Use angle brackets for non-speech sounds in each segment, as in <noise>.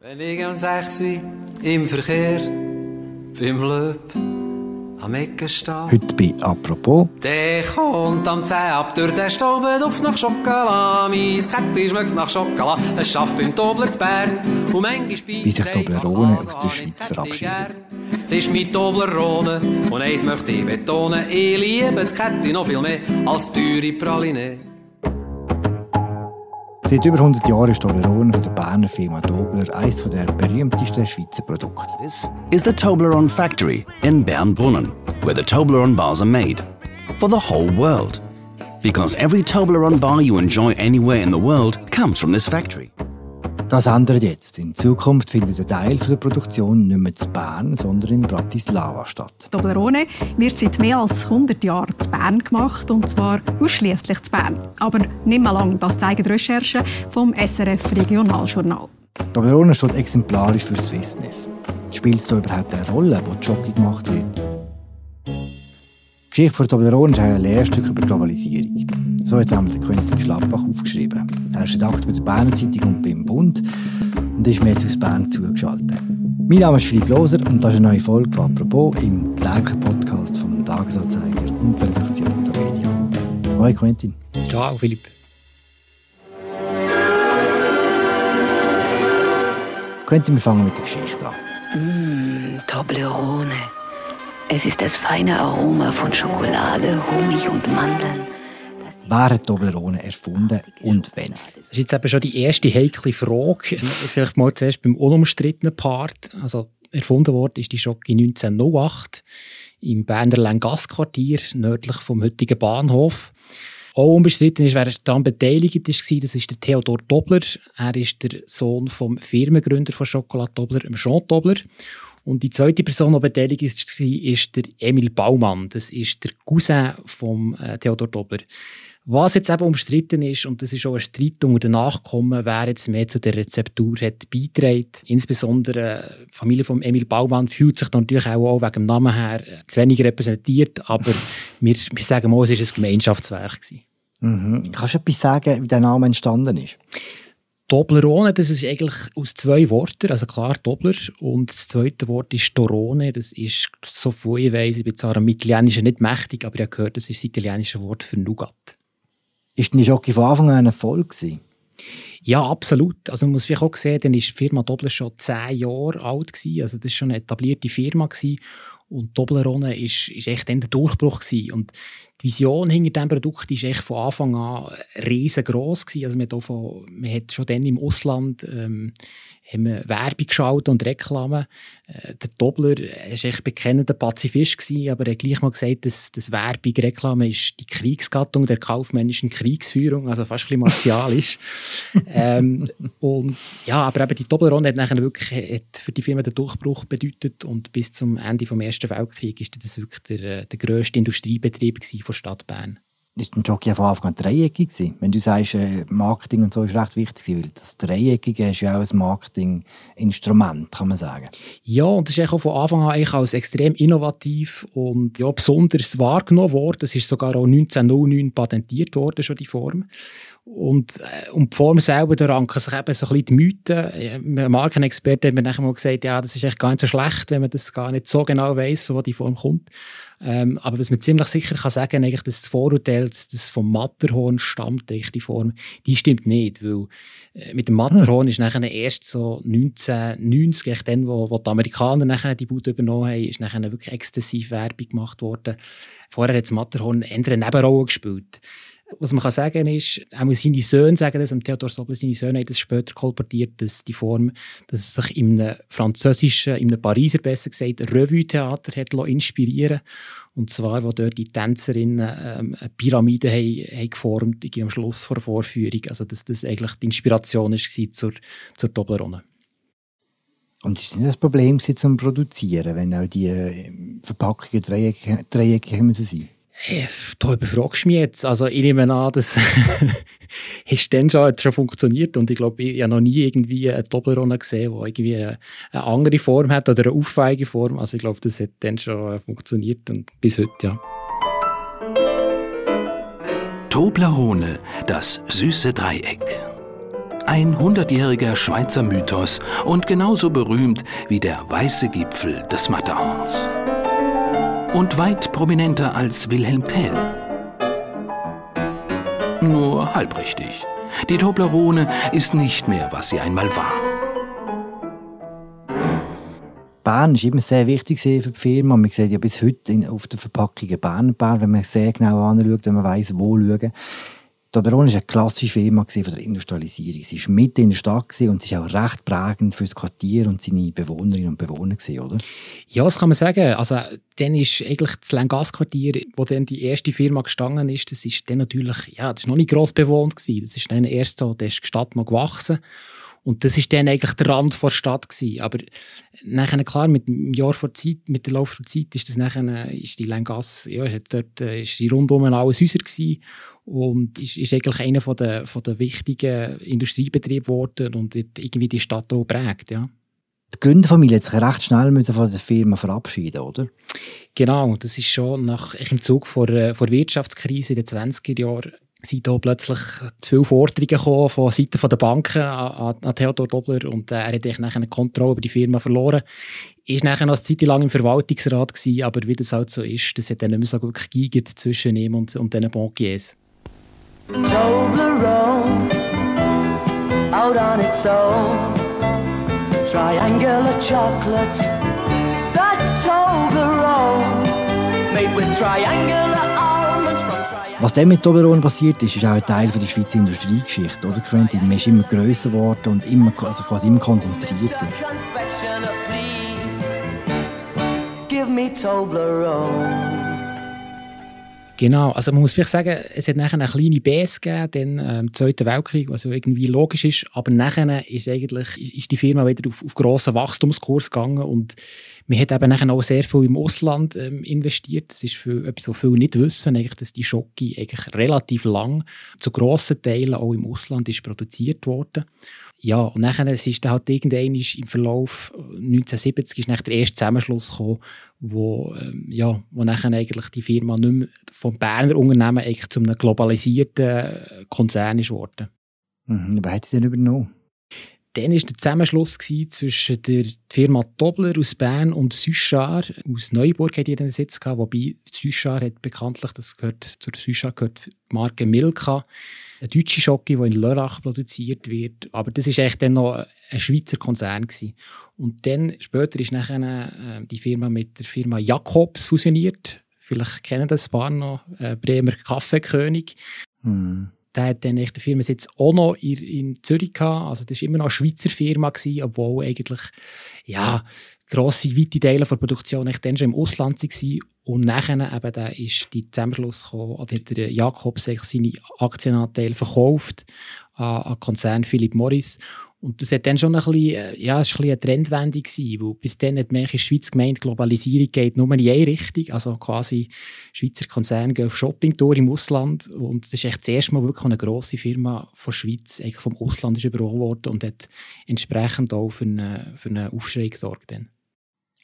Wenn ich am 6 im Verkehr beim Löb am Ecken stehe. Heute bei «Apropos» Der kommt am 10 ab durch den Stolbenduft nach Schokolade. Mein Kettchen schmeckt nach Schokolade. Es schafft beim Tobler zu Bern. Und manchmal speist Wie sich er Toblerone aus der Schweiz gern. Es ist mein Toblerone. Und eins möchte ich betonen. Ich liebe das Kettchen noch viel mehr als teure Praline. Seit über 100 Jahren ist Toblerone von der Berner Firma eines der berühmtesten Schweizer Produkte. This is the Toblerone factory in Bernbrunnen, where the Toblerone bars are made. For the whole world. Because every Toblerone bar you enjoy anywhere in the world comes from this factory. Das ändert jetzt. In Zukunft findet ein Teil der Produktion nicht mehr zu Bern, sondern in Bratislava statt. Toblerone wird seit mehr als 100 Jahren zu Bern gemacht und zwar ausschließlich zu Bern. Aber nicht mehr lang, das zeigen die Recherchen vom SRF Regionaljournal. Toblerone steht exemplarisch für Swissness. Spielt es da überhaupt eine Rolle, wo die Jockey gemacht wird? Die Geschichte von Toblerone ist ein Lehrstück über Globalisierung. So hat es einmal der Quentin Schlappach aufgeschrieben. Er ist Redakteur bei der Berner Zeitung und beim Bund und ist mir jetzt aus Bern zugeschaltet. Mein Name ist Philipp Loser und das ist eine neue Folge von «Apropos» im täglichen Podcast vom Tagesanzeiger und der Redaktion der Medien. Hoi Quentin. Ciao, Philipp. Quentin, wir fangen mit der Geschichte an. Mmh, Toblerone. Es ist das feine Aroma von Schokolade, Honig und Mandeln. Wer hat Toblerone erfunden und wann? Das ist jetzt eben schon die erste heikle Frage. Vielleicht mal zuerst beim unumstrittenen Part. Also erfunden worden ist die Schocke 1908 im Berner Lengassquartier nördlich vom heutigen Bahnhof. Auch unbestritten ist, wer daran beteiligt war, das ist der Theodor Dobler. Er ist der Sohn vom Firmengründer von Schokolade Dobler, Jean Dobler. Und die zweite Person, die beteiligt war, ist der Emil Baumann. Das ist der Cousin von äh, Theodor Dobler. Was jetzt eben umstritten ist, und das ist auch ein Streit unter den Nachkommen, wer jetzt mehr zu der Rezeptur hat beitragen. Insbesondere die Familie von Emil Baumann fühlt sich natürlich auch, wegen dem Namen her äh, zu wenig repräsentiert, aber <laughs> wir, wir sagen mal, es war ein Gemeinschaftswerk. Gewesen. Mhm. Kannst du etwas sagen, wie der Name entstanden ist? Toblerone, das ist eigentlich aus zwei Worten, also klar Dobler und das zweite Wort ist Torone, das ist, so viel ich weiss, ich bin zwar am Italienischen nicht mächtig, aber ich habe gehört, das ist das italienische Wort für Nougat. Ist die Schocke von Anfang an ein Erfolg gewesen? Ja, absolut. Also man muss vielleicht auch sehen, dann ist die Firma Dobler schon zehn Jahre alt gewesen. Also das war schon eine etablierte Firma gewesen. Und Toblerone ist, ist echt der Durchbruch gewesen. Und die Vision hinter diesem Produkt ist echt von Anfang an riesengroß gewesen. Also man von, man hat schon dann im Ausland ähm, haben wir Werbung geschaut und Reklame. Äh, der Dobler war echt bekennender Pazifist gewesen, aber er hat gleich mal gesagt, dass, dass Werbung, Reklame ist die Kriegsgattung der kaufmännischen Kriegsführung, also fast ein bisschen martialisch. <laughs> ähm, und ja, aber eben die Toblerone hat nachher wirklich hat für die Firma den Durchbruch bedeutet und bis zum Ende des Ersten Weltkriegs ist das wirklich der, der grösste Industriebetrieb gewesen von Stadt Bern. Ist ein Jockey von Anfang an dreieckig gewesen? Wenn du sagst, äh, Marketing und so ist recht wichtig, weil das Dreieckige ist ja auch ein Marketinginstrument, kann man sagen. Ja, und das ist auch von Anfang an eigentlich als extrem innovativ und ja, besonders wahrgenommen worden. Das ist sogar auch 1909 patentiert worden, schon die Form. Und, äh, die Form selber, da ranken sich eben so ein bisschen die Mythen. Ein Markenexperte hat mir nachher mal gesagt, ja, das ist echt gar nicht so schlecht, wenn man das gar nicht so genau weiss, von wo die Form kommt. Ähm, aber was man ziemlich sicher kann sagen, eigentlich, dass das Vorurteil, dass das vom Matterhorn stammt, eigentlich die Form, die stimmt nicht, weil äh, mit dem Matterhorn ist nachher erst so 1990, echt dann, wo, wo die Amerikaner nachher die Bude übernommen haben, ist nachher wirklich exzessiv Werbung gemacht worden. Vorher hat das Matterhorn eine Nebenrolle gespielt. Was man kann sagen ist, auch seine Söhne sagen das, und Theodor Sobel, seine Söhne haben das später kolportiert, dass die Form, dass es sich in einem französischen, in einem Pariser besser gesagt, Revue-Theater hat inspirieren Und zwar, wo dort die Tänzerinnen ähm, eine Pyramide haben, haben geformt haben am Schluss vor der Vorführung. Also, dass das eigentlich die Inspiration war zur, zur Toblerone. Und ist das das Problem zum Produzieren, wenn auch die äh, Verpackungen dreieckig, dreieckig müssen? Hey, du mich jetzt. Also ich nehme an, das <laughs> ist dann schon, schon funktioniert und ich glaube, ich habe noch nie irgendwie eine Toblerone gesehen, die irgendwie eine, eine andere Form hat oder eine auffällige Form. Also ich glaube, das hat dann schon funktioniert und bis heute, ja. Toblerone, das süße Dreieck. Ein hundertjähriger Schweizer Mythos und genauso berühmt wie der weiße Gipfel des Matterhorns. Und weit prominenter als Wilhelm Tell. Nur halbrichtig. Die Toblerone ist nicht mehr, was sie einmal war. Bern war immer sehr wichtig für die Firma. Man sieht ja bis heute auf der Verpackung Bern, Bern, wenn man sehr genau anschaut, wenn man weiss, wo schauen. Toblerone war eine klassische Firma von der Industrialisierung. Sie war mitten in der Stadt und sie war auch recht prägend für das Quartier und seine Bewohnerinnen und Bewohner, oder? Ja, das kann man sagen. Also, dann ist eigentlich das Lengas-Quartier, wo dann die erste Firma gestanden ist, das ist dann natürlich, ja, das ist noch nicht gross bewohnt gewesen. Das ist dann erst so, da ist die Stadt noch gewachsen. Und das ist dann eigentlich der Rand der Stadt gewesen. Aber nachher, klar, mit dem Jahr vor Zeit, mit der Lauf der Zeit, ist das nachher, ist die Lengasse, ja, dort äh, ist die rundum alles Häuser gewesen und ist, ist eigentlich einer von der, von der wichtigen Industriebetriebe geworden und hat irgendwie die Stadt auch geprägt, ja. Die Gründerfamilie hat sich recht schnell von der Firma verabschieden, oder? Genau, das ist schon nach, im Zug vor, äh, vor der Wirtschaftskrise in den 20er Jahren sind da plötzlich viele Forderungen gekommen von Seiten der Banken an, an Theodor Dobler und äh, er hat nachher eine Kontrolle über die Firma verloren. Ist nachher noch eine Zeit lang im Verwaltungsrat gewesen, aber wie das halt so ist, das hat dann nicht mehr so gut gegeigt zwischen ihm und, und diesen Bankiers. Toblerone, out on its own, triangular chocolate, that's Toblerone, made with triangular was dann mit Toblerone passiert ist, ist auch ein Teil der Schweizer Industriegeschichte. Oder, Quentin? Man ist immer grösser geworden und immer, also quasi immer konzentrierter. Give me Toblerone. Genau, also man muss vielleicht sagen, es hat nachher eine kleine Base gegeben, dann äh, im Zweiten Weltkrieg, was irgendwie logisch ist, aber nachher ist eigentlich ist die Firma wieder auf, auf grossen Wachstumskurs gegangen und man hat eben auch sehr viel im Ausland ähm, investiert. Das ist für etwas, was viele nicht wissen, eigentlich, dass die Schocke eigentlich relativ lang zu grossen Teilen auch im Ausland ist produziert worden. Ja, und nachher ist dann halt irgendwann im Verlauf 1970 ist der erste Zusammenschluss gekommen, wo, ähm, ja, wo nachher eigentlich die Firma nicht mehr vom Berner Unternehmen eigentlich zu einem globalisierten Konzern ist geworden. Mhm, wer hat sie denn übernommen? Dann war der Zusammenschluss zwischen der Firma Dobler aus Bern und Süschar aus Neuburg, hat einen Sitz gehabt, wobei Süschar hat bekanntlich, das gehört zur Süschar gehört die Marke Milka, eine deutsche Schocke, die in Lörrach produziert wird. Aber das war dann noch ein Schweizer Konzern. Gewesen. Und dann später ist nachher, äh, die Firma mit der Firma Jakobs fusioniert. Vielleicht kennen das ein paar noch, äh, Bremer Kaffeekönig. Hm. Der hat dann echt die Firmensitz auch noch in, in Zürich gehabt. Also das war immer noch eine Schweizer Firma, gewesen, obwohl eigentlich ja, grosse, weite Teile der Produktion echt dann schon im Ausland waren. Und nachher eben, da ist die Zusammenschluss gekommen, oder der Jakob seine Aktienanteile verkauft an, an Konzern Philip Morris. Und das hat dann schon ein bisschen, äh, ja, es war ein eine Trendwende gewesen, weil bis dann hat man in der Schweiz gemeint, Globalisierung geht nur in eine Richtung, also quasi Schweizer Konzerne gehen auf Shoppingtour im Ausland und das ist echt das erste Mal wirklich eine grosse Firma von der Schweiz eigentlich vom Ausland ist übernommen worden und hat entsprechend auch für einen, für einen Aufschrei gesorgt. Dann.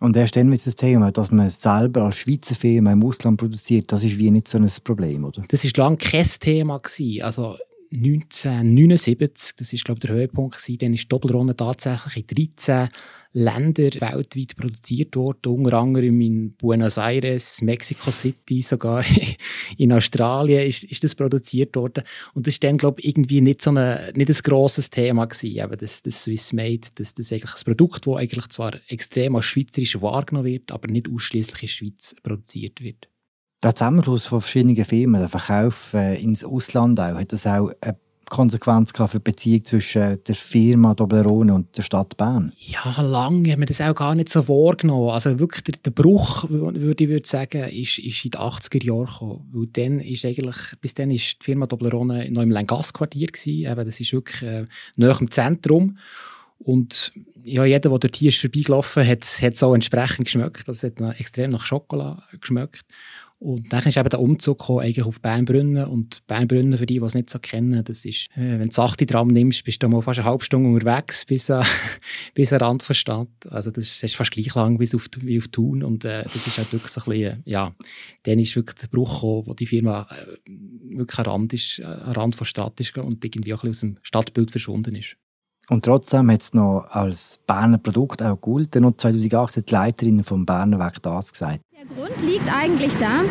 Und erst dann wird das Thema, dass man selber als Schweizer Firma im Ausland produziert, das ist wie nicht so ein Problem, oder? Das war lange kein Thema. Gewesen. Also 1979, das ist glaube ich der Höhepunkt gewesen, dann ist Doppelrunde tatsächlich in 13 Ländern weltweit produziert worden, unter anderem in Buenos Aires, Mexico City, sogar <laughs> in Australien ist, ist das produziert worden und das ist dann glaube ich irgendwie nicht so eine, nicht ein grosses Thema gewesen, aber das, das Swiss Made, das, das eigentlich ein Produkt, das eigentlich zwar extrem als schweizerisch wahrgenommen wird, aber nicht ausschließlich in der Schweiz produziert wird. Der Zusammenschluss von verschiedenen Firmen, der Verkauf äh, ins Ausland auch, hat das auch eine Konsequenz für die Beziehung zwischen der Firma Doblerone und der Stadt Bern? Ja, lange haben wir das auch gar nicht so wahrgenommen. Also wirklich der, der Bruch, würde ich würde sagen, ist, ist in den 80er Jahren gekommen. Dann ist eigentlich, bis dann ist die Firma Doblerone noch im Lengas-Quartier das ist wirklich äh, nahe im Zentrum. Und ja, jeder, der dort hier ist vorbeigelaufen ist, hat es auch entsprechend geschmeckt. Das hat extrem nach Schokolade geschmeckt. Und dann ist eben der Umzug gekommen, eigentlich auf Bernbrünnen. Und Bernbrünnen, für die, die es nicht so kennen, das ist, äh, wenn du 8 Tram nimmst, bist du mal fast eine halbe Stunde unterwegs <laughs> bis an, bis an Rand der Stadt. Also das ist fast gleich lang bis auf, wie auf Thun. Und äh, das ist halt wirklich so ein bisschen, ja, dann ist wirklich der Bruch gekommen, wo die Firma äh, wirklich am Rand, ist, äh, am Rand der Stadt ist und irgendwie auch ein bisschen aus dem Stadtbild verschwunden ist. Und trotzdem hat es noch als Berner Produkt auch Gold. Noch 2008 hat die Leiterin vom Berner Werk das gesagt. Der Grund liegt eigentlich da,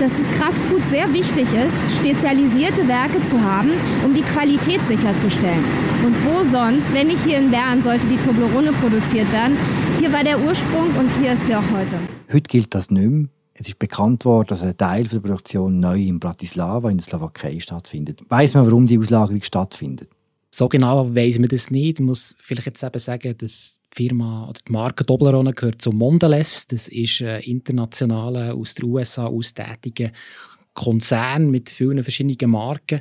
dass es Kraftfood sehr wichtig ist, spezialisierte Werke zu haben, um die Qualität sicherzustellen. Und wo sonst, wenn nicht hier in Bern, sollte die Toblerone produziert werden? Hier war der Ursprung und hier ist sie auch heute. Heute gilt das nicht mehr. Es ist bekannt worden, dass ein Teil der Produktion neu in Bratislava in der Slowakei stattfindet. Weiß man, warum die Auslagerung stattfindet? So genau weiss man das nicht. Ich muss vielleicht jetzt eben sagen, dass die Firma oder die Marke Toblerone gehört zu Mondelez. Das ist ein internationaler, aus den USA austätiger Konzern mit vielen verschiedenen Marken.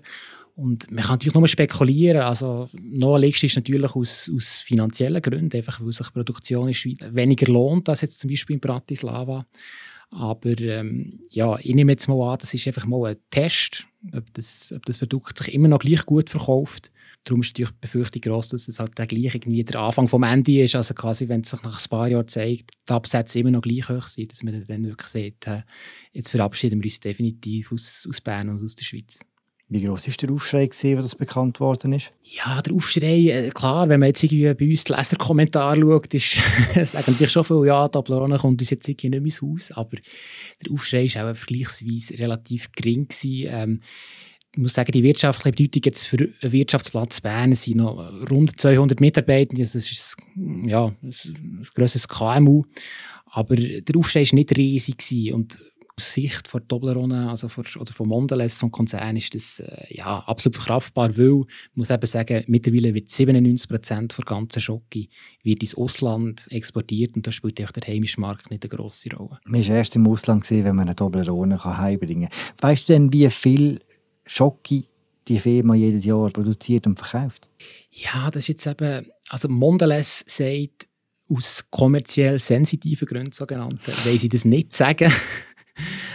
Und man kann natürlich nur spekulieren. Also, noch liegst ist natürlich aus, aus finanziellen Gründen, einfach weil sich Produktion in Schweiz weniger lohnt als jetzt zum Beispiel in Bratislava. Aber ähm, ja, ich nehme jetzt mal an, das ist einfach mal ein Test, ob das, ob das Produkt sich immer noch gleich gut verkauft. Darum ist natürlich die Befürchtung groß, dass es halt gleich irgendwie der Anfang vom Ende ist. Also quasi, wenn es sich nach ein paar Jahren zeigt, die Absätze immer noch gleich hoch sind, dass man dann wirklich sieht, äh, jetzt verabschieden wir uns definitiv aus, aus Bern und aus der Schweiz. Wie groß ist der Aufschrei, gewesen, als das bekannt worden ist? Ja, der Aufschrei, äh, klar, wenn man jetzt irgendwie bei uns die Leserkommentare schaut, ist, <laughs> sagen natürlich schon viel, ja, Tablerone kommt uns jetzt irgendwie nicht ins Haus, aber der Aufschrei war auch vergleichsweise relativ gering. Gewesen. Ähm, ich muss sagen, die wirtschaftliche Bedeutung jetzt für den Wirtschaftsplatz Bern sind noch rund 200 Mitarbeiter. Das ist ja, ein grosses KMU. Aber der Aufschrei war nicht riesig. Und aus Sicht von Toblerone also von, oder von Mondelez, vom Konzern, ist das äh, ja, absolut verkraftbar, weil, ich muss eben sagen, mittlerweile wird 97 Prozent der ganzen Schocke wird ins Ausland exportiert und da spielt der heimische Markt nicht eine grosse Rolle. Man war erst im Ausland, gewesen, wenn man eine Toblerone heimbringen kann. Weißt du denn, wie viel Schocke die Firma jedes Jahr produziert und verkauft? Ja, das ist jetzt eben, also Mondelez sagt, aus kommerziell sensitiven Gründen sogenannten, weil sie das nicht sagen.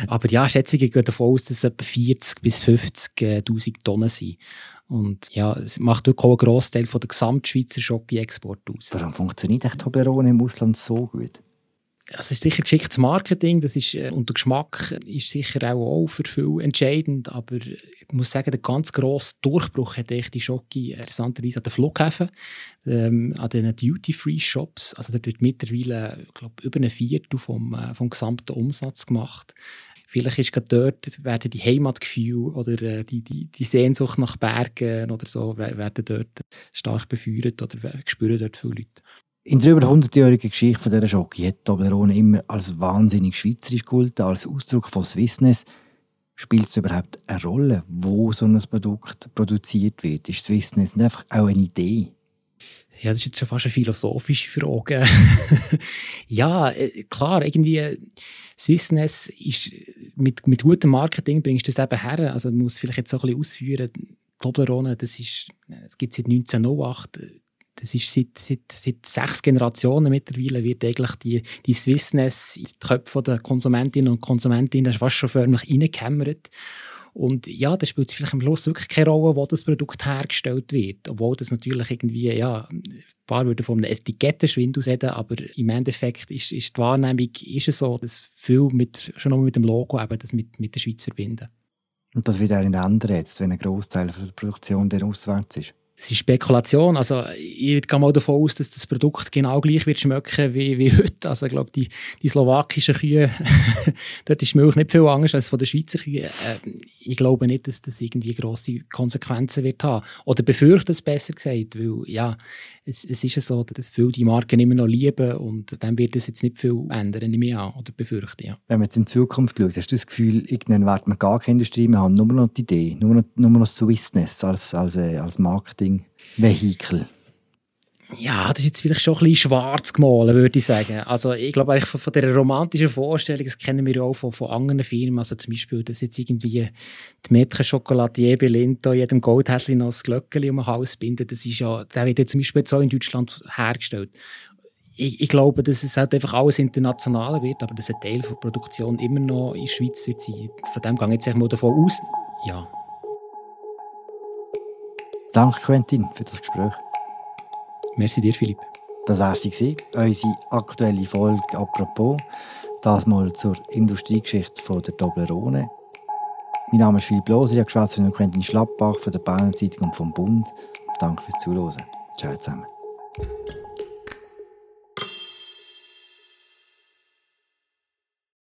Aber ja, Schätzungen gehen davon aus, dass es etwa 40 bis 50.000 Tonnen sind. Und ja, es macht wirklich auch einen Großteil der Gesamtschweizer Schocke-Export aus. Warum funktioniert echt Toblerone im Ausland so gut? Das ist sicher geschicktes Marketing, das ist, äh, und der Geschmack ist sicher auch, auch für viele entscheidend, aber ich muss sagen, der ganz grosse Durchbruch hat echt die Schocke interessanterweise an den Flughäfen, ähm, an den Duty-Free-Shops, also dort wird mittlerweile, ich glaube, über ein Viertel vom, äh, vom gesamten Umsatz gemacht. Vielleicht ist gerade dort, werden die Heimatgefühle oder äh, die, die, die Sehnsucht nach Bergen oder so, werden dort stark befeuert oder spüren dort viele Leute. In der über 100-jährigen Geschichte von dieser Schocke hat Toblerone immer als wahnsinnig schweizerisch gehalten, als Ausdruck von Swissness. Spielt es überhaupt eine Rolle, wo so ein Produkt produziert wird? Ist Swissness nicht einfach auch eine Idee? Ja, das ist jetzt schon fast eine philosophische Frage. <laughs> ja, äh, klar, irgendwie äh, Swissness ist mit, mit gutem Marketing bringst du das eben her. Also man muss vielleicht jetzt so ein bisschen ausführen. Toblerone, das ist, es gibt seit 1908 das ist seit, seit, seit sechs Generationen mittlerweile wird eigentlich die, die Swissness in die Köpfe der Konsumentinnen und Konsumentinnen fast schon förmlich reingehämmert. Und ja, da spielt es vielleicht am Schluss wirklich keine Rolle, wo das Produkt hergestellt wird. Obwohl das natürlich irgendwie, ja, ein paar würden von einem Etikettenschwindel reden, aber im Endeffekt ist, ist die Wahrnehmung ist es so, dass viel mit, schon nur mit dem Logo eben das mit, mit der Schweiz verbinden. Und das wird auch nicht ändern jetzt, wenn ein Großteil der Produktion dann auswärts ist? Es ist Spekulation. Also, ich gehe mal davon aus, dass das Produkt genau gleich wird schmecken wie, wie heute. Also, ich glaube, die, die slowakischen Kühe, <laughs> dort ist die Milch nicht viel anders als von den Schweizer Kühen. Äh, ich glaube nicht, dass das irgendwie grosse Konsequenzen wird haben. Oder befürchte es besser gesagt, weil, ja, es, es ist so, dass viele die Marken immer noch lieben und dann wird es jetzt nicht viel ändern, nehme ich an, oder befürchte, ja. Wenn man jetzt in Zukunft schaut, hast du das Gefühl, irgendwann wird man gar keine Industrie mehr haben, nur noch die Idee, nur noch, nur noch Swissness als, als, äh, als Marketing Marketing-Vehikel? Ja, das ist jetzt vielleicht schon ein bisschen schwarz gemalt, würde ich sagen. Also ich glaube, von, von dieser romantischen Vorstellung, das kennen wir ja auch von, von anderen Firmen, also zum Beispiel, dass jetzt irgendwie die Mädchen Chocolatier Belinto jedem Goldhäschen noch das Glöckchen um den Hals binden, das ist ja, der wird ja zum Beispiel auch in Deutschland hergestellt. ich, ich, glaube, dass es halt einfach alles internationaler wird, aber dass ein Teil der Produktion immer noch in der Schweiz wird sein. Von dem gehe ich jetzt mal davon aus, ja. Danke, Quentin, für das Gespräch. Merci dir, Philipp. Das war sie, unsere aktuelle Folge «Apropos». Das mal zur Industriegeschichte von der Toblerone. Mein Name ist Philipp Loser, ich habe mit Quentin Schlappbach von der Berner Zeitung und vom Bund. Danke fürs Zuhören. Ciao zusammen.